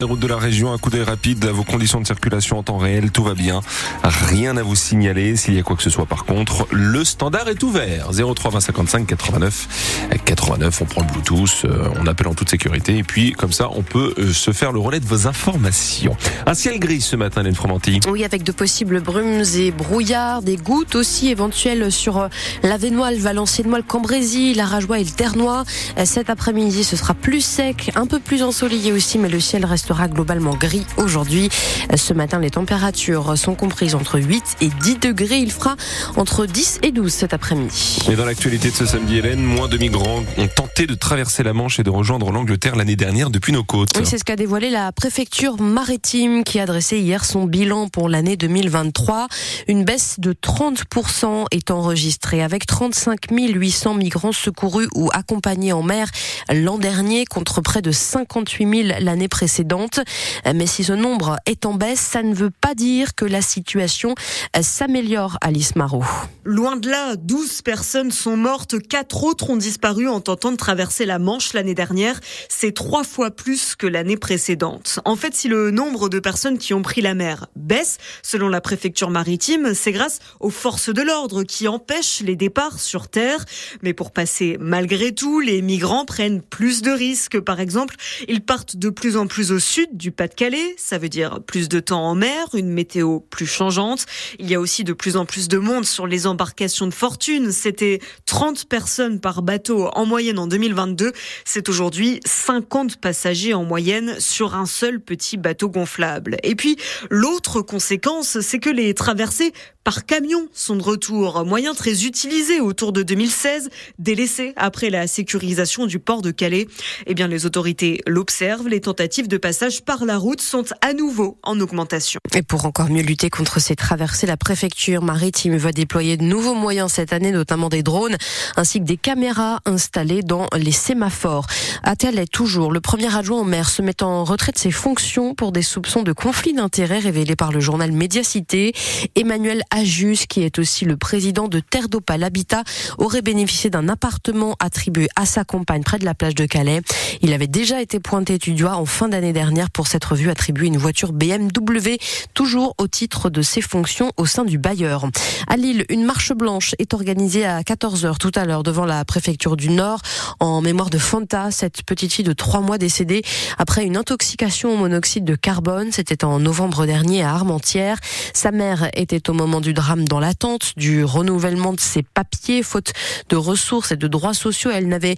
Les routes de la région, un coup d'œil rapide à vos conditions de circulation en temps réel, tout va bien. Rien à vous signaler. S'il y a quoi que ce soit par contre, le standard est ouvert. 03 20 55 89 89. On prend le Bluetooth, euh, on appelle en toute sécurité et puis comme ça, on peut euh, se faire le relais de vos informations. Un ciel gris ce matin, Hélène Fromanti. Oui, avec de possibles brumes et brouillards, des gouttes aussi éventuelles sur euh, la Vénois, le Valenciennois, le Cambrésis, la Rajoie et le Ternois. Cet après-midi, ce sera plus sec, un peu plus ensoleillé aussi, mais le ciel reste sera globalement gris aujourd'hui. Ce matin, les températures sont comprises entre 8 et 10 degrés. Il fera entre 10 et 12 cet après-midi. Et dans l'actualité de ce samedi, Hélène, moins de migrants ont tenté de traverser la Manche et de rejoindre l'Angleterre l'année dernière depuis nos côtes. Oui, c'est ce qu'a dévoilé la préfecture maritime qui a dressé hier son bilan pour l'année 2023. Une baisse de 30% est enregistrée avec 35 800 migrants secourus ou accompagnés en mer l'an dernier contre près de 58 000 l'année précédente. Mais si ce nombre est en baisse, ça ne veut pas dire que la situation s'améliore, Alice Marot. Loin de là, 12 personnes sont mortes, 4 autres ont disparu en tentant de traverser la Manche l'année dernière. C'est trois fois plus que l'année précédente. En fait, si le nombre de personnes qui ont pris la mer baisse, selon la préfecture maritime, c'est grâce aux forces de l'ordre qui empêchent les départs sur terre. Mais pour passer malgré tout, les migrants prennent plus de risques. Par exemple, ils partent de plus en plus au sud du Pas-de-Calais. Ça veut dire plus de temps en mer, une météo plus changeante. Il y a aussi de plus en plus de monde sur les embarcations de fortune. C'était 30 personnes par bateau en moyenne en 2022. C'est aujourd'hui 50 passagers en moyenne sur un seul petit bateau gonflable. Et puis, l'autre conséquence, c'est que les traversées par camion sont de retour. Moyen très utilisé autour de 2016, délaissé après la sécurisation du port de Calais. Eh bien, les autorités l'observent. Les tentatives de passage par la route sont à nouveau en augmentation. Et pour encore mieux lutter contre ces traversées, la préfecture maritime va déployer de nouveaux moyens cette année, notamment des drones, ainsi que des caméras installées dans les sémaphores. Tel est toujours le premier adjoint au maire se met en retrait de ses fonctions pour des soupçons de conflit d'intérêts révélés par le journal Médiacité. Emmanuel Ajus, qui est aussi le président de Terre d'Opal Habitat, aurait bénéficié d'un appartement attribué à sa compagne près de la plage de Calais. Il avait déjà été pointé doigt en fin d'année dernière pour s'être vu attribuer une voiture BMW, toujours au titre de ses fonctions au sein du bailleur. À Lille, une marche blanche est organisée à 14h tout à l'heure devant la préfecture du Nord en mémoire de Fanta, cette petite fille de 3 mois décédée après une intoxication au monoxyde de carbone. C'était en novembre dernier à Armentières. Sa mère était au moment du drame dans l'attente du renouvellement de ses papiers, faute de ressources et de droits sociaux. Elle n'avait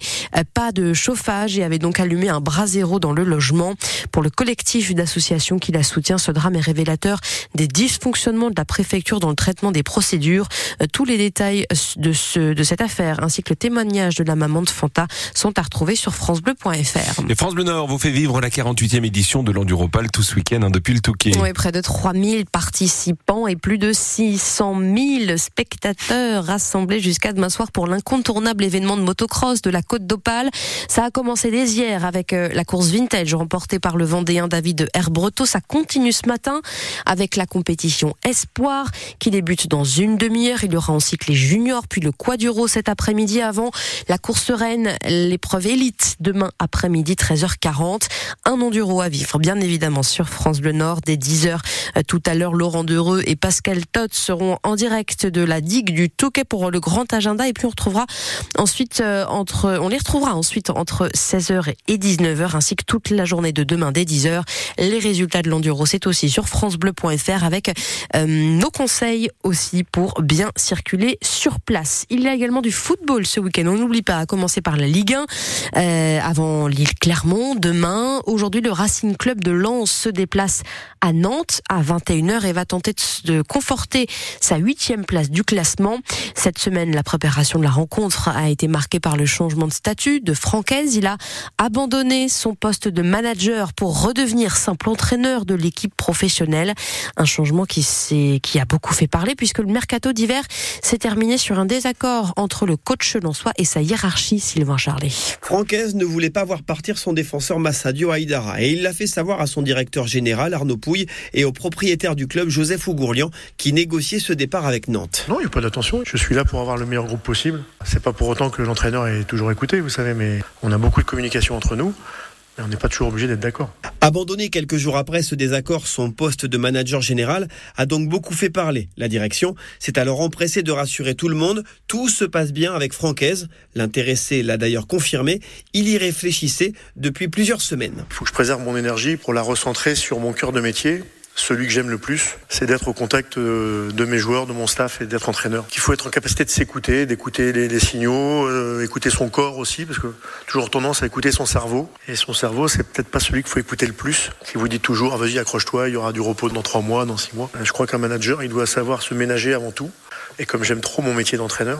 pas de chauffage et avait donc allumé un brasero dans le logement. Pour le collectif d'associations qui la soutient, ce drame est révélateur des dysfonctionnements de la préfecture dans le traitement des procédures. Euh, tous les détails de, ce, de cette affaire ainsi que le témoignage de la maman de Fanta sont à retrouver sur francebleu.fr. Et France Bleu Nord vous fait vivre la 48e édition de l'Enduropal tout ce week-end hein, depuis le Touquet. Oui, près de 3000 participants et plus de 600 000 spectateurs rassemblés jusqu'à demain soir pour l'incontournable événement de motocross de la Côte d'Opale. Ça a commencé dès hier avec euh, la course vintage remportée par le Vendéen David Herbreto. Ça continue ce matin avec la compétition Espoir qui débute dans une demi-heure. Il y aura ensuite les juniors, puis le quaduro cet après-midi avant la course reine, l'épreuve élite demain après-midi 13h40. Un enduro à vivre, bien évidemment, sur France Bleu Nord dès 10h. Euh, tout à l'heure, Laurent Dereux et Pascal Todd seront en direct de la digue du Touquet pour le grand agenda et puis on retrouvera ensuite euh, entre, on les retrouvera ensuite entre 16h et 19h ainsi que toute la journée de demain dès 10h. Les résultats de l'enduro, c'est aussi sur francebleu.fr avec euh, nos conseils aussi pour bien circuler sur place. Il y a également du football ce week-end. On n'oublie pas, à commencer par la Ligue 1, euh, avant l'île Clermont. Demain, aujourd'hui, le Racing Club de Lens se déplace à Nantes à 21h et va tenter de conforter sa huitième place du classement. Cette semaine, la préparation de la rencontre a été marquée par le changement de statut de Francaise. Il a abandonné son poste de manager pour redevenir simple entraîneur de l'équipe professionnelle. Un changement qui, qui a beaucoup fait parler puisque le mercato d'hiver s'est terminé sur un désaccord entre le coach lensois et sa hiérarchie, Sylvain Charlet. Francaise ne voulait pas voir partir son défenseur Massadio Aïdara et il l'a fait savoir à son directeur général Arnaud Pouille et au propriétaire du club Joseph Ougourlian qui négociait ce départ avec Nantes. Non, il n'y a pas d'attention. Je suis là pour avoir le meilleur groupe possible. C'est pas pour autant que l'entraîneur est toujours écouté, vous savez, mais on a beaucoup de communication entre nous. On n'est pas toujours obligé d'être d'accord. Abandonné quelques jours après ce désaccord, son poste de manager général a donc beaucoup fait parler. La direction s'est alors empressée de rassurer tout le monde. Tout se passe bien avec Francaise. L'intéressé l'a d'ailleurs confirmé. Il y réfléchissait depuis plusieurs semaines. Il faut que je préserve mon énergie pour la recentrer sur mon cœur de métier celui que j'aime le plus, c'est d'être au contact euh, de mes joueurs, de mon staff et d'être entraîneur. Il faut être en capacité de s'écouter, d'écouter les, signaux, euh, écouter son corps aussi, parce que toujours tendance à écouter son cerveau. Et son cerveau, c'est peut-être pas celui qu'il faut écouter le plus. Qui vous dit toujours, ah, vas-y, accroche-toi, il y aura du repos dans trois mois, dans six mois. Je crois qu'un manager, il doit savoir se ménager avant tout. Et comme j'aime trop mon métier d'entraîneur,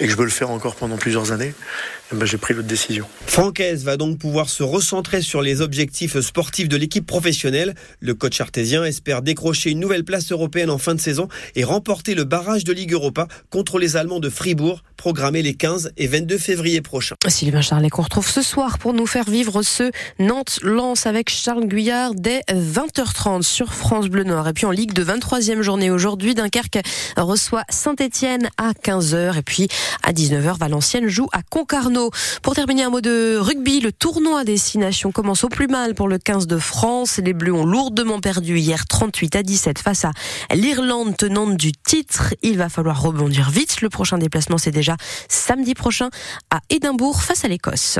et que je veux le faire encore pendant plusieurs années, eh ben, j'ai pris l'autre décision. Francaise va donc pouvoir se recentrer sur les objectifs sportifs de l'équipe professionnelle. Le coach artésien espère décrocher une nouvelle place européenne en fin de saison et remporter le barrage de Ligue Europa contre les Allemands de Fribourg, programmé les 15 et 22 février prochains. Sylvain Charlet qu'on retrouve ce soir pour nous faire vivre ce Nantes-Lens avec Charles Guyard dès 20h30 sur France Bleu Nord. Et puis en Ligue de 23e journée aujourd'hui, Dunkerque reçoit Saint-Etienne à 15h et puis à 19h, Valenciennes joue à Concarneau. Pour terminer, un mot de rugby. Le tournoi destination commence au plus mal pour le 15 de France. Les Bleus ont lourdement perdu hier 38 à 17 face à l'Irlande tenante du titre. Il va falloir rebondir vite. Le prochain déplacement, c'est déjà samedi prochain à Édimbourg face à l'Écosse.